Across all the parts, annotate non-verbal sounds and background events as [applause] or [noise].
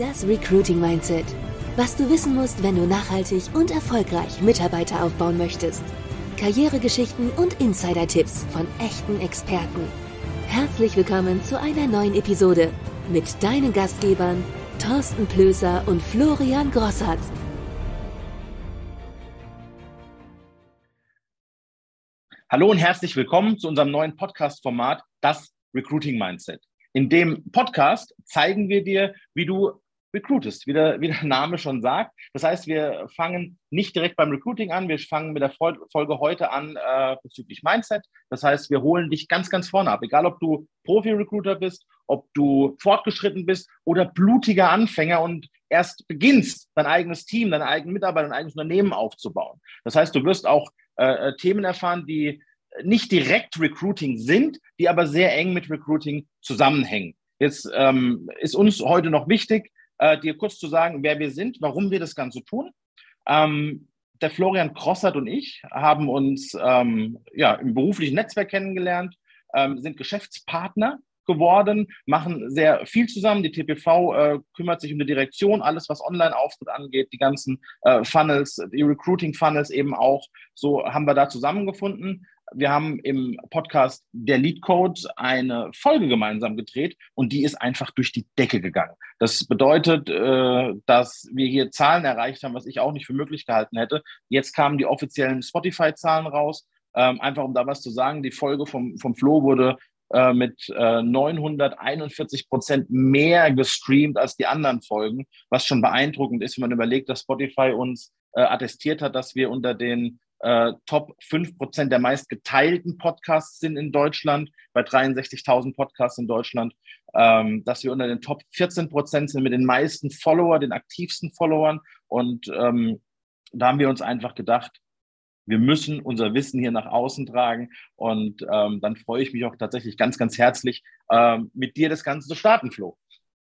Das Recruiting Mindset. Was du wissen musst, wenn du nachhaltig und erfolgreich Mitarbeiter aufbauen möchtest. Karrieregeschichten und Insider-Tipps von echten Experten. Herzlich willkommen zu einer neuen Episode mit deinen Gastgebern Thorsten Plöser und Florian Grossart. Hallo und herzlich willkommen zu unserem neuen Podcast-Format, das Recruiting Mindset. In dem Podcast zeigen wir dir, wie du recruitest, wie der, wie der Name schon sagt. Das heißt, wir fangen nicht direkt beim Recruiting an, wir fangen mit der Folge heute an äh, bezüglich Mindset. Das heißt, wir holen dich ganz, ganz vorne ab. Egal, ob du Profi-Recruiter bist, ob du fortgeschritten bist oder blutiger Anfänger und erst beginnst, dein eigenes Team, deine eigenen Mitarbeiter, dein eigenes Unternehmen aufzubauen. Das heißt, du wirst auch äh, äh Themen erfahren, die nicht direkt Recruiting sind, die aber sehr eng mit Recruiting zusammenhängen. Jetzt ähm, ist uns heute noch wichtig, äh, dir kurz zu sagen, wer wir sind, warum wir das Ganze tun. Ähm, der Florian Krossert und ich haben uns ähm, ja, im beruflichen Netzwerk kennengelernt, ähm, sind Geschäftspartner geworden, machen sehr viel zusammen. Die TPV äh, kümmert sich um die Direktion, alles was Online-Auftritt angeht, die ganzen äh, Funnels, die Recruiting-Funnels eben auch. So haben wir da zusammengefunden wir haben im Podcast Der Lead Code eine Folge gemeinsam gedreht und die ist einfach durch die Decke gegangen. Das bedeutet, äh, dass wir hier Zahlen erreicht haben, was ich auch nicht für möglich gehalten hätte. Jetzt kamen die offiziellen Spotify-Zahlen raus. Ähm, einfach um da was zu sagen, die Folge vom, vom Flo wurde äh, mit 941 äh, Prozent mehr gestreamt als die anderen Folgen, was schon beeindruckend ist, wenn man überlegt, dass Spotify uns attestiert hat, dass wir unter den äh, Top 5 Prozent der meist geteilten Podcasts sind in Deutschland, bei 63.000 Podcasts in Deutschland, ähm, dass wir unter den Top 14 Prozent sind mit den meisten Follower, den aktivsten Followern. Und ähm, da haben wir uns einfach gedacht, wir müssen unser Wissen hier nach außen tragen. Und ähm, dann freue ich mich auch tatsächlich ganz, ganz herzlich, ähm, mit dir das Ganze zu starten, Flo.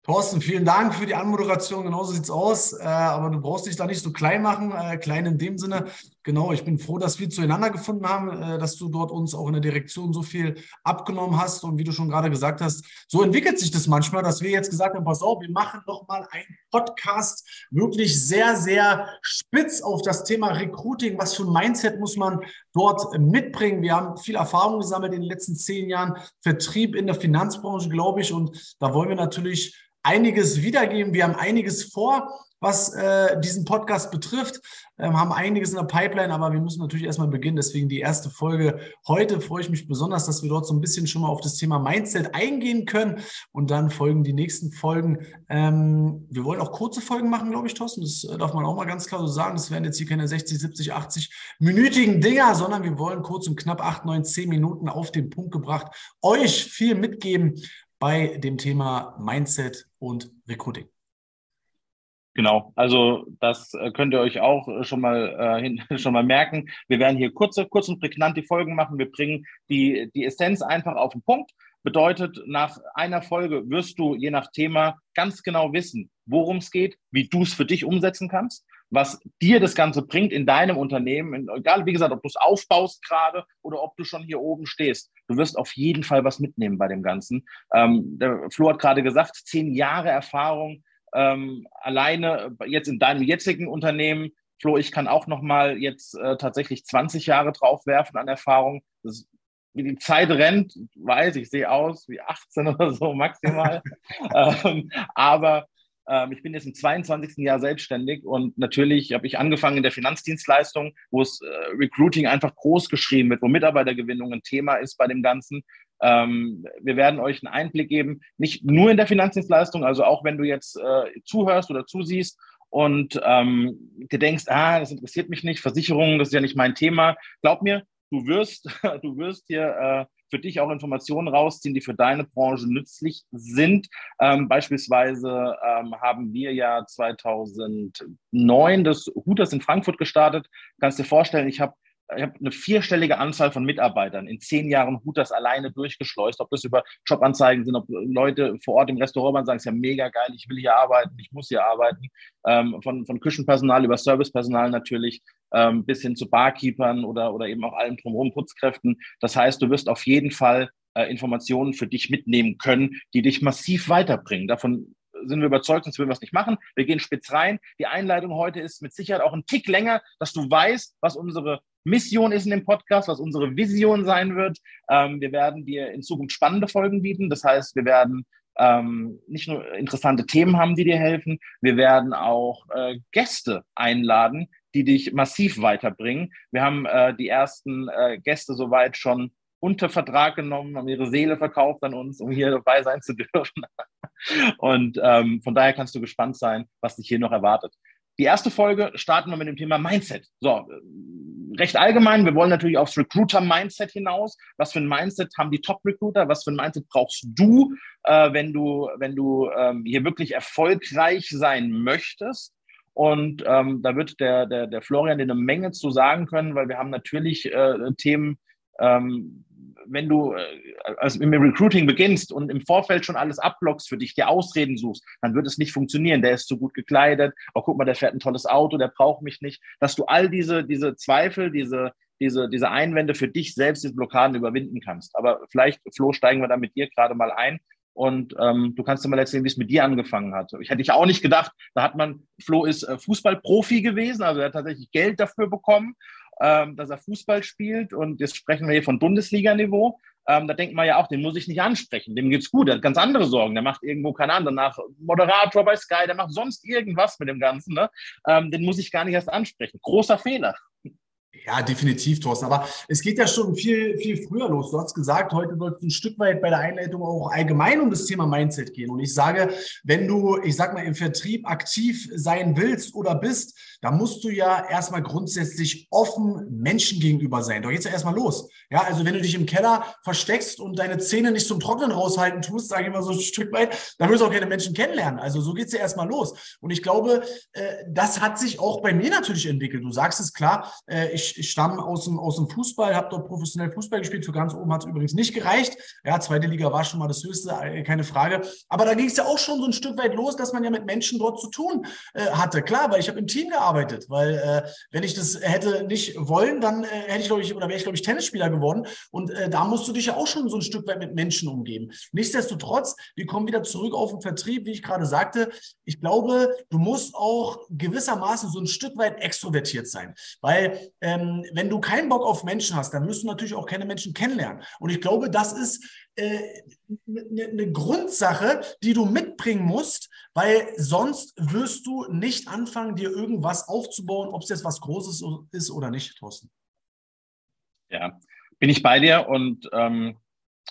Thorsten, vielen Dank für die Anmoderation. Genauso sieht es aus. Äh, aber du brauchst dich da nicht so klein machen. Äh, klein in dem Sinne. Genau, ich bin froh, dass wir zueinander gefunden haben, äh, dass du dort uns auch in der Direktion so viel abgenommen hast. Und wie du schon gerade gesagt hast, so entwickelt sich das manchmal, dass wir jetzt gesagt haben, pass auf, wir machen noch mal einen Podcast wirklich sehr, sehr spitz auf das Thema Recruiting. Was für ein Mindset muss man dort mitbringen? Wir haben viel Erfahrung gesammelt in den letzten zehn Jahren. Vertrieb in der Finanzbranche, glaube ich. Und da wollen wir natürlich einiges wiedergeben. Wir haben einiges vor, was äh, diesen Podcast betrifft, ähm, haben einiges in der Pipeline, aber wir müssen natürlich erstmal beginnen. Deswegen die erste Folge heute freue ich mich besonders, dass wir dort so ein bisschen schon mal auf das Thema Mindset eingehen können und dann folgen die nächsten Folgen. Ähm, wir wollen auch kurze Folgen machen, glaube ich, Thorsten. Das äh, darf man auch mal ganz klar so sagen. Das werden jetzt hier keine 60, 70, 80 minütigen Dinger, sondern wir wollen kurz und knapp 8, 9, 10 Minuten auf den Punkt gebracht euch viel mitgeben, bei dem Thema Mindset und Recruiting. Genau, also das äh, könnt ihr euch auch äh, schon mal, äh, hin, [laughs] schon mal merken. Wir werden hier kurze, kurz und prägnant die Folgen machen. Wir bringen die, die Essenz einfach auf den Punkt. Bedeutet, nach einer Folge wirst du je nach Thema ganz genau wissen, worum es geht, wie du es für dich umsetzen kannst was dir das Ganze bringt in deinem Unternehmen, egal wie gesagt, ob du es aufbaust gerade oder ob du schon hier oben stehst. Du wirst auf jeden Fall was mitnehmen bei dem Ganzen. Ähm, der Flo hat gerade gesagt, zehn Jahre Erfahrung ähm, alleine jetzt in deinem jetzigen Unternehmen. Flo, ich kann auch noch mal jetzt äh, tatsächlich 20 Jahre draufwerfen an Erfahrung. Das, wie die Zeit rennt, weiß ich, sehe aus wie 18 [laughs] oder so maximal. [laughs] ähm, aber ähm, ich bin jetzt im 22. Jahr selbstständig und natürlich habe ich angefangen in der Finanzdienstleistung, wo es äh, Recruiting einfach groß geschrieben wird, wo Mitarbeitergewinnung ein Thema ist bei dem Ganzen. Ähm, wir werden euch einen Einblick geben, nicht nur in der Finanzdienstleistung, also auch wenn du jetzt äh, zuhörst oder zusiehst und ähm, dir denkst, ah, das interessiert mich nicht, Versicherungen, das ist ja nicht mein Thema. Glaub mir, du wirst, [laughs] du wirst hier äh, für dich auch Informationen rausziehen, die für deine Branche nützlich sind. Ähm, beispielsweise ähm, haben wir ja 2009 das Hooters in Frankfurt gestartet. Kannst dir vorstellen, ich habe ich habe eine vierstellige Anzahl von Mitarbeitern in zehn Jahren Hooters alleine durchgeschleust. Ob das über Jobanzeigen sind, ob Leute vor Ort im Restaurant waren, sagen, es ist ja mega geil, ich will hier arbeiten, ich muss hier arbeiten. Ähm, von, von Küchenpersonal über Servicepersonal natürlich ähm, bis hin zu Barkeepern oder, oder eben auch allen drumherum Putzkräften. Das heißt, du wirst auf jeden Fall äh, Informationen für dich mitnehmen können, die dich massiv weiterbringen. Davon sind wir überzeugt, sonst würden wir es nicht machen. Wir gehen spitz rein. Die Einleitung heute ist mit Sicherheit auch ein Tick länger, dass du weißt, was unsere Mission ist in dem Podcast, was unsere Vision sein wird. Ähm, wir werden dir in Zukunft spannende Folgen bieten. Das heißt, wir werden ähm, nicht nur interessante Themen haben, die dir helfen, wir werden auch äh, Gäste einladen, die dich massiv weiterbringen. Wir haben äh, die ersten äh, Gäste soweit schon unter Vertrag genommen, haben ihre Seele verkauft an uns, um hier dabei sein zu [laughs] dürfen. Und ähm, von daher kannst du gespannt sein, was dich hier noch erwartet. Die erste Folge starten wir mit dem Thema Mindset. So, recht allgemein. Wir wollen natürlich aufs Recruiter-Mindset hinaus. Was für ein Mindset haben die Top-Recruiter? Was für ein Mindset brauchst du, äh, wenn du, wenn du ähm, hier wirklich erfolgreich sein möchtest? Und ähm, da wird der, der, der Florian dir eine Menge zu sagen können, weil wir haben natürlich äh, Themen, ähm, wenn du äh, also im Recruiting beginnst und im Vorfeld schon alles abblockst für dich, dir Ausreden suchst, dann wird es nicht funktionieren. Der ist zu gut gekleidet. Oh, guck mal, der fährt ein tolles Auto, der braucht mich nicht. Dass du all diese, diese Zweifel, diese, diese, diese Einwände für dich selbst, diese Blockaden überwinden kannst. Aber vielleicht, Flo, steigen wir da mit dir gerade mal ein. Und ähm, du kannst dir mal erzählen, wie es mit dir angefangen hat. Ich hätte ich auch nicht gedacht, da hat man, Flo ist äh, Fußballprofi gewesen, also er hat tatsächlich Geld dafür bekommen ähm, dass er Fußball spielt und jetzt sprechen wir hier von Bundesliga-Niveau. Ähm, da denkt man ja auch, den muss ich nicht ansprechen, dem geht's gut, der hat ganz andere Sorgen, der macht irgendwo, keine Ahnung, danach Moderator bei Sky, der macht sonst irgendwas mit dem Ganzen, ne? Ähm, den muss ich gar nicht erst ansprechen. Großer Fehler. Ja, definitiv, Thorsten. Aber es geht ja schon viel, viel früher los. Du hast gesagt, heute soll es ein Stück weit bei der Einleitung auch allgemein um das Thema Mindset gehen. Und ich sage, wenn du, ich sag mal, im Vertrieb aktiv sein willst oder bist, dann musst du ja erstmal grundsätzlich offen Menschen gegenüber sein. Da geht's ja erstmal los. Ja, also wenn du dich im Keller versteckst und deine Zähne nicht zum Trocknen raushalten tust, sage ich mal so ein Stück weit, dann wirst du auch keine Menschen kennenlernen. Also so geht's ja erstmal los. Und ich glaube, äh, das hat sich auch bei mir natürlich entwickelt. Du sagst es klar, äh, ich ich, stamme aus dem, aus dem Fußball, habe dort professionell Fußball gespielt. Für ganz oben hat es übrigens nicht gereicht. Ja, zweite Liga war schon mal das Höchste, äh, keine Frage. Aber da ging es ja auch schon so ein Stück weit los, dass man ja mit Menschen dort zu tun äh, hatte. Klar, weil ich habe im Team gearbeitet. Weil äh, wenn ich das hätte nicht wollen, dann äh, hätte ich, glaube ich, oder wäre ich, glaube ich, Tennisspieler geworden. Und äh, da musst du dich ja auch schon so ein Stück weit mit Menschen umgeben. Nichtsdestotrotz, wir kommen wieder zurück auf den Vertrieb, wie ich gerade sagte. Ich glaube, du musst auch gewissermaßen so ein Stück weit extrovertiert sein. Weil ähm, ähm, wenn du keinen Bock auf Menschen hast, dann müssen du natürlich auch keine Menschen kennenlernen. Und ich glaube, das ist eine äh, ne, ne Grundsache, die du mitbringen musst, weil sonst wirst du nicht anfangen, dir irgendwas aufzubauen, ob es jetzt was Großes ist oder nicht, Thorsten. Ja, bin ich bei dir und ähm,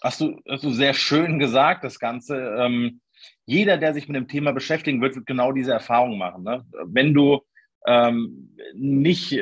hast, du, hast du sehr schön gesagt, das Ganze. Ähm, jeder, der sich mit dem Thema beschäftigen wird, wird genau diese Erfahrung machen. Ne? Wenn du ähm, nicht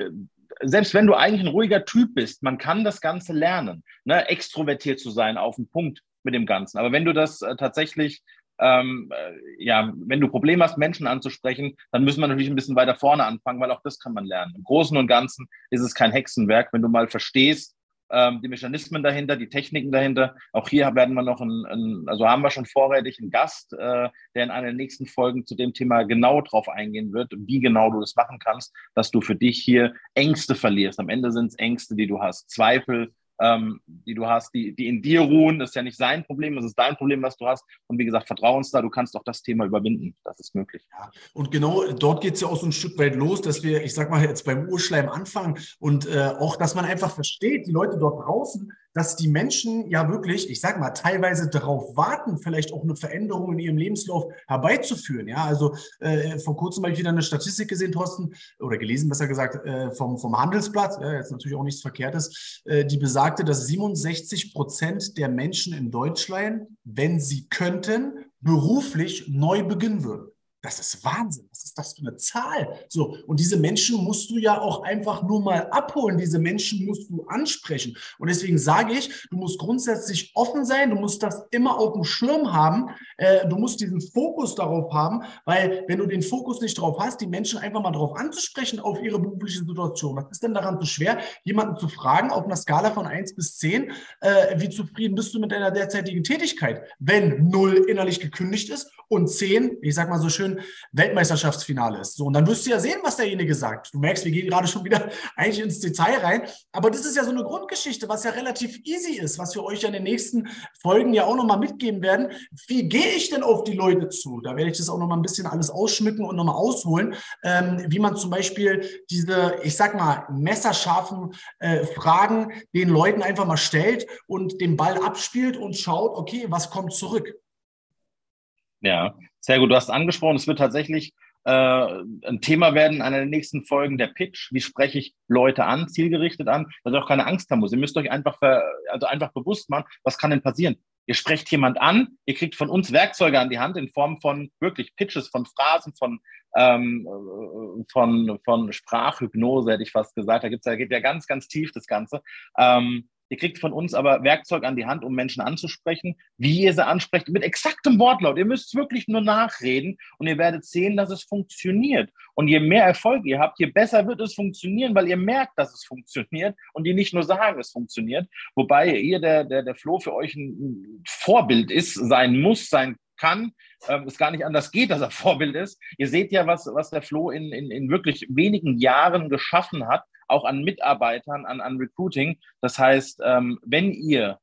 selbst wenn du eigentlich ein ruhiger Typ bist, man kann das Ganze lernen, ne? extrovertiert zu sein auf den Punkt mit dem Ganzen. Aber wenn du das äh, tatsächlich, ähm, äh, ja, wenn du Probleme hast, Menschen anzusprechen, dann müssen wir natürlich ein bisschen weiter vorne anfangen, weil auch das kann man lernen. Im Großen und Ganzen ist es kein Hexenwerk, wenn du mal verstehst, die Mechanismen dahinter, die Techniken dahinter. Auch hier werden wir noch einen, einen also haben wir schon vorrätig einen Gast, äh, der in einer der nächsten Folgen zu dem Thema genau drauf eingehen wird, wie genau du das machen kannst, dass du für dich hier Ängste verlierst. Am Ende sind es Ängste, die du hast, Zweifel, ähm, die du hast, die, die in dir ruhen. Das ist ja nicht sein Problem, das ist dein Problem, was du hast. Und wie gesagt, vertrauen da, du kannst auch das Thema überwinden. Das ist möglich. Ja, und genau dort geht es ja auch so ein Stück weit los, dass wir, ich sag mal, jetzt beim Urschleim anfangen und äh, auch, dass man einfach versteht, die Leute dort draußen, dass die Menschen ja wirklich, ich sag mal, teilweise darauf warten, vielleicht auch eine Veränderung in ihrem Lebenslauf herbeizuführen. Ja, also äh, vor kurzem habe ich wieder eine Statistik gesehen, Thorsten, oder gelesen, besser gesagt, äh, vom, vom Handelsblatt, ja, jetzt natürlich auch nichts Verkehrtes, äh, die besagte, dass 67 Prozent der Menschen in Deutschland, wenn sie könnten, beruflich neu beginnen würden. Das ist Wahnsinn. Was ist das für eine Zahl? So, und diese Menschen musst du ja auch einfach nur mal abholen. Diese Menschen musst du ansprechen. Und deswegen sage ich, du musst grundsätzlich offen sein. Du musst das immer auf dem Schirm haben. Äh, du musst diesen Fokus darauf haben, weil wenn du den Fokus nicht drauf hast, die Menschen einfach mal darauf anzusprechen, auf ihre berufliche Situation. Was ist denn daran so schwer, jemanden zu fragen, auf einer Skala von 1 bis 10, äh, wie zufrieden bist du mit deiner derzeitigen Tätigkeit? Wenn 0 innerlich gekündigt ist und 10, ich sag mal so schön, Weltmeisterschaftsfinale ist. So, und dann wirst du ja sehen, was derjenige sagt. Du merkst, wir gehen gerade schon wieder [laughs] eigentlich ins Detail rein. Aber das ist ja so eine Grundgeschichte, was ja relativ easy ist, was wir euch ja in den nächsten Folgen ja auch nochmal mitgeben werden. Wie gehe ich denn auf die Leute zu? Da werde ich das auch nochmal ein bisschen alles ausschmücken und nochmal ausholen, ähm, wie man zum Beispiel diese, ich sag mal, messerscharfen äh, Fragen den Leuten einfach mal stellt und den Ball abspielt und schaut, okay, was kommt zurück? Ja, sehr gut. Du hast angesprochen, es wird tatsächlich äh, ein Thema werden in einer der nächsten Folgen der Pitch. Wie spreche ich Leute an, zielgerichtet an, dass ihr auch keine Angst haben muss. Ihr müsst euch einfach, also einfach bewusst machen, was kann denn passieren? Ihr sprecht jemand an, ihr kriegt von uns Werkzeuge an die Hand in Form von wirklich Pitches, von Phrasen, von, ähm, von, von Sprachhypnose, hätte ich fast gesagt. Da gibt's, da geht ja ganz, ganz tief das Ganze. Ähm, Ihr kriegt von uns aber Werkzeug an die Hand, um Menschen anzusprechen, wie ihr sie ansprecht, mit exaktem Wortlaut. Ihr müsst wirklich nur nachreden und ihr werdet sehen, dass es funktioniert. Und je mehr Erfolg ihr habt, je besser wird es funktionieren, weil ihr merkt, dass es funktioniert und die nicht nur sagen, es funktioniert. Wobei ihr, der, der, der Flo für euch ein Vorbild ist, sein muss, sein kann, ähm, es gar nicht anders geht, dass er [laughs] Vorbild ist. Ihr seht ja, was, was der Flo in, in, in wirklich wenigen Jahren geschaffen hat auch an Mitarbeitern, an, an Recruiting. Das heißt, ähm, wenn ihr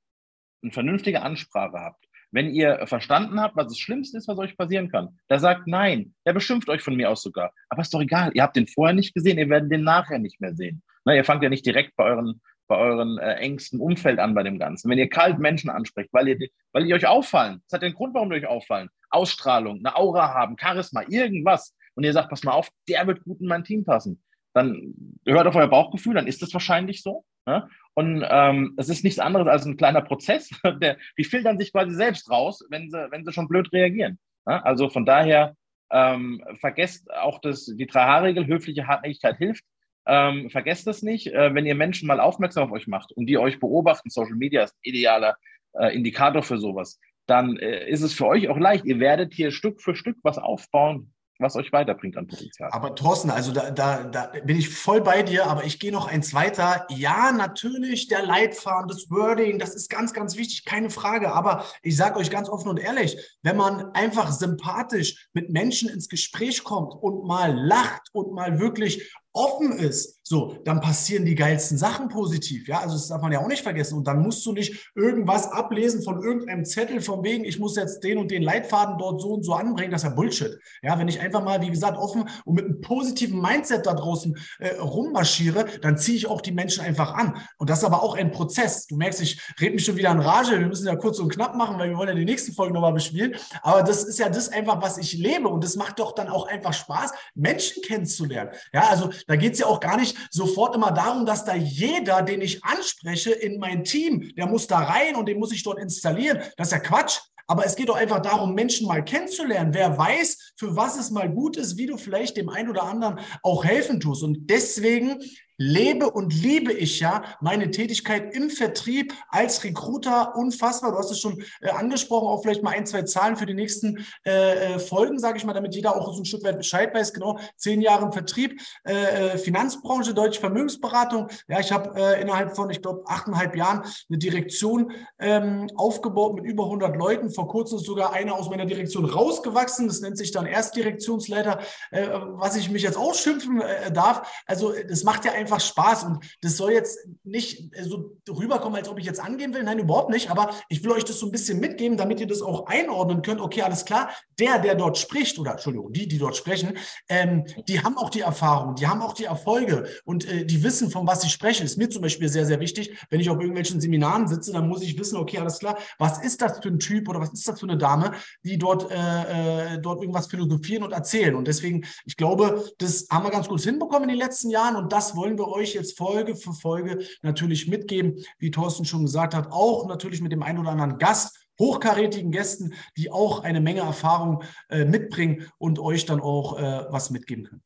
eine vernünftige Ansprache habt, wenn ihr verstanden habt, was das Schlimmste ist, was euch passieren kann, der sagt nein, der beschimpft euch von mir aus sogar. Aber ist doch egal, ihr habt den vorher nicht gesehen, ihr werdet den nachher nicht mehr sehen. Ne, ihr fangt ja nicht direkt bei euren, bei euren äh, engsten Umfeld an bei dem Ganzen. Wenn ihr kalt Menschen ansprecht, weil ihr, weil ihr euch auffallen, das hat den Grund, warum ihr euch auffallen. Ausstrahlung, eine Aura haben, Charisma, irgendwas. Und ihr sagt, pass mal auf, der wird gut in mein Team passen dann hört auf euer Bauchgefühl, dann ist es wahrscheinlich so. Ne? Und ähm, es ist nichts anderes als ein kleiner Prozess. [laughs] Der, die filtern sich quasi selbst raus, wenn sie, wenn sie schon blöd reagieren. Ne? Also von daher ähm, vergesst auch das, die Drei-H-Regel, höfliche Hartnäckigkeit hilft. Ähm, vergesst das nicht, äh, wenn ihr Menschen mal aufmerksam auf euch macht und die euch beobachten, Social Media ist ein idealer äh, Indikator für sowas, dann äh, ist es für euch auch leicht. Ihr werdet hier Stück für Stück was aufbauen, was euch weiterbringt an Potenzial. Aber Thorsten, also da, da, da bin ich voll bei dir, aber ich gehe noch eins weiter. Ja, natürlich, der Leitfaden, das Wording, das ist ganz, ganz wichtig, keine Frage. Aber ich sage euch ganz offen und ehrlich, wenn man einfach sympathisch mit Menschen ins Gespräch kommt und mal lacht und mal wirklich offen ist, so, dann passieren die geilsten Sachen positiv. Ja, also das darf man ja auch nicht vergessen. Und dann musst du nicht irgendwas ablesen von irgendeinem Zettel von wegen, ich muss jetzt den und den Leitfaden dort so und so anbringen. Das ist ja Bullshit. Ja, wenn ich einfach mal, wie gesagt, offen und mit einem positiven Mindset da draußen äh, rummarschiere, dann ziehe ich auch die Menschen einfach an. Und das ist aber auch ein Prozess. Du merkst, ich rede mich schon wieder in Rage. Wir müssen ja kurz und knapp machen, weil wir wollen ja die nächsten Folgen nochmal bespielen. Aber das ist ja das einfach, was ich lebe. Und das macht doch dann auch einfach Spaß, Menschen kennenzulernen. Ja, also da geht es ja auch gar nicht sofort immer darum, dass da jeder, den ich anspreche in mein Team, der muss da rein und den muss ich dort installieren. Das ist ja Quatsch. Aber es geht doch einfach darum, Menschen mal kennenzulernen. Wer weiß, für was es mal gut ist, wie du vielleicht dem einen oder anderen auch helfen tust. Und deswegen lebe und liebe ich ja meine Tätigkeit im Vertrieb als Recruiter unfassbar. Du hast es schon äh, angesprochen, auch vielleicht mal ein, zwei Zahlen für die nächsten äh, äh Folgen, sage ich mal, damit jeder auch so ein Stück weit Bescheid weiß. Genau, zehn Jahre im Vertrieb, äh, äh Finanzbranche, deutsche Vermögensberatung. Ja, ich habe äh, innerhalb von, ich glaube, achteinhalb Jahren eine Direktion ähm, aufgebaut mit über 100 Leuten. Vor kurzem ist sogar einer aus meiner Direktion rausgewachsen. Das nennt sich dann Erstdirektionsleiter, was ich mich jetzt ausschimpfen äh, darf. Also das macht ja einfach einfach Spaß und das soll jetzt nicht so rüberkommen, als ob ich jetzt angehen will. Nein, überhaupt nicht. Aber ich will euch das so ein bisschen mitgeben, damit ihr das auch einordnen könnt. Okay, alles klar. Der, der dort spricht oder Entschuldigung, die, die dort sprechen, ähm, die haben auch die Erfahrung, die haben auch die Erfolge und äh, die wissen, von was sie sprechen. Ist mir zum Beispiel sehr, sehr wichtig. Wenn ich auf irgendwelchen Seminaren sitze, dann muss ich wissen, okay, alles klar, was ist das für ein Typ oder was ist das für eine Dame, die dort, äh, äh dort irgendwas philosophieren und erzählen. Und deswegen, ich glaube, das haben wir ganz gut hinbekommen in den letzten Jahren und das wollen wir euch jetzt Folge für Folge natürlich mitgeben, wie Thorsten schon gesagt hat, auch natürlich mit dem einen oder anderen Gast, hochkarätigen Gästen, die auch eine Menge Erfahrung äh, mitbringen und euch dann auch äh, was mitgeben können.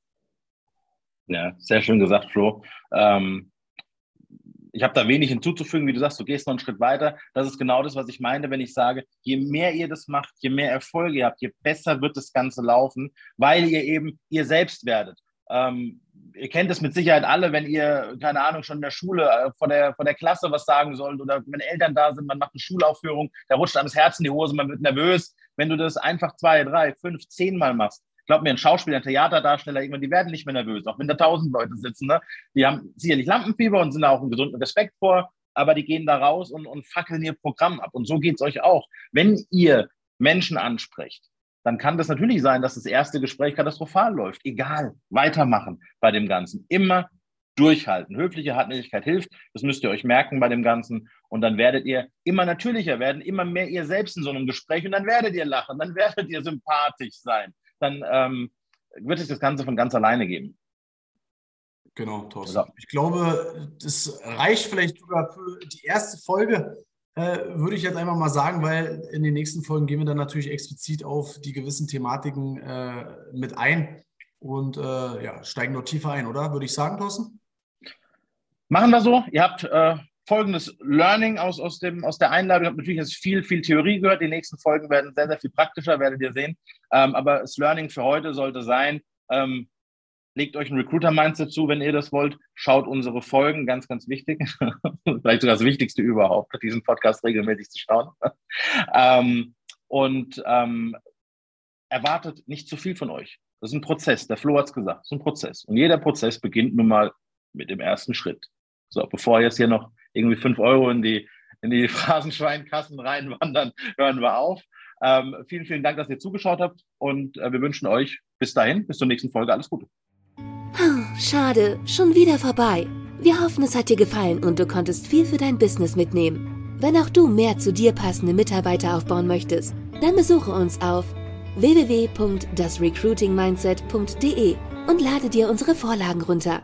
Ja, sehr schön gesagt, Flo. Ähm, ich habe da wenig hinzuzufügen, wie du sagst, du gehst noch einen Schritt weiter. Das ist genau das, was ich meine, wenn ich sage, je mehr ihr das macht, je mehr Erfolge ihr habt, je besser wird das Ganze laufen, weil ihr eben ihr selbst werdet. Ähm, ihr kennt es mit Sicherheit alle, wenn ihr, keine Ahnung, schon in der Schule äh, vor, der, vor der Klasse was sagen sollt oder wenn Eltern da sind, man macht eine Schulaufführung, da rutscht einem das Herz in die Hose, man wird nervös. Wenn du das einfach zwei, drei, fünf, zehn Mal machst, Glaub mir, ein Schauspieler, ein Theaterdarsteller, irgendwann, die werden nicht mehr nervös, auch wenn da tausend Leute sitzen. Ne? Die haben sicherlich Lampenfieber und sind da auch einen gesunden Respekt vor, aber die gehen da raus und, und fackeln ihr Programm ab. Und so geht's euch auch. Wenn ihr Menschen ansprecht, dann kann das natürlich sein, dass das erste Gespräch katastrophal läuft. Egal, weitermachen bei dem Ganzen. Immer durchhalten. Höfliche Hartnäckigkeit hilft. Das müsst ihr euch merken bei dem Ganzen. Und dann werdet ihr immer natürlicher werden, immer mehr ihr selbst in so einem Gespräch. Und dann werdet ihr lachen, dann [laughs] werdet ihr sympathisch sein. Dann ähm, wird es das Ganze von ganz alleine geben. Genau, Thorsten. So. Ich glaube, das reicht vielleicht sogar für die erste Folge, würde ich jetzt einfach mal sagen, weil in den nächsten Folgen gehen wir dann natürlich explizit auf die gewissen Thematiken äh, mit ein und äh, ja, steigen dort tiefer ein, oder? Würde ich sagen, Thorsten? Machen wir so. Ihr habt äh, folgendes Learning aus, aus, dem, aus der Einladung. Ihr habt natürlich jetzt viel, viel Theorie gehört. Die nächsten Folgen werden sehr, sehr viel praktischer, werdet ihr sehen. Ähm, aber das Learning für heute sollte sein, ähm, legt euch ein Recruiter-Mindset zu, wenn ihr das wollt. Schaut unsere Folgen, ganz, ganz wichtig. [laughs] Vielleicht sogar das Wichtigste überhaupt, diesen Podcast regelmäßig zu schauen. [laughs] ähm, und ähm, erwartet nicht zu viel von euch. Das ist ein Prozess. Der Flo hat es gesagt, das ist ein Prozess. Und jeder Prozess beginnt nun mal mit dem ersten Schritt. So, bevor jetzt hier noch irgendwie fünf Euro in die, in die [laughs] Phrasenschweinkassen reinwandern, hören wir auf. Ähm, vielen, vielen Dank, dass ihr zugeschaut habt und äh, wir wünschen euch bis dahin, bis zur nächsten Folge alles Gute. Schade, schon wieder vorbei. Wir hoffen, es hat dir gefallen und du konntest viel für dein Business mitnehmen. Wenn auch du mehr zu dir passende Mitarbeiter aufbauen möchtest, dann besuche uns auf www.dasrecruitingmindset.de und lade dir unsere Vorlagen runter.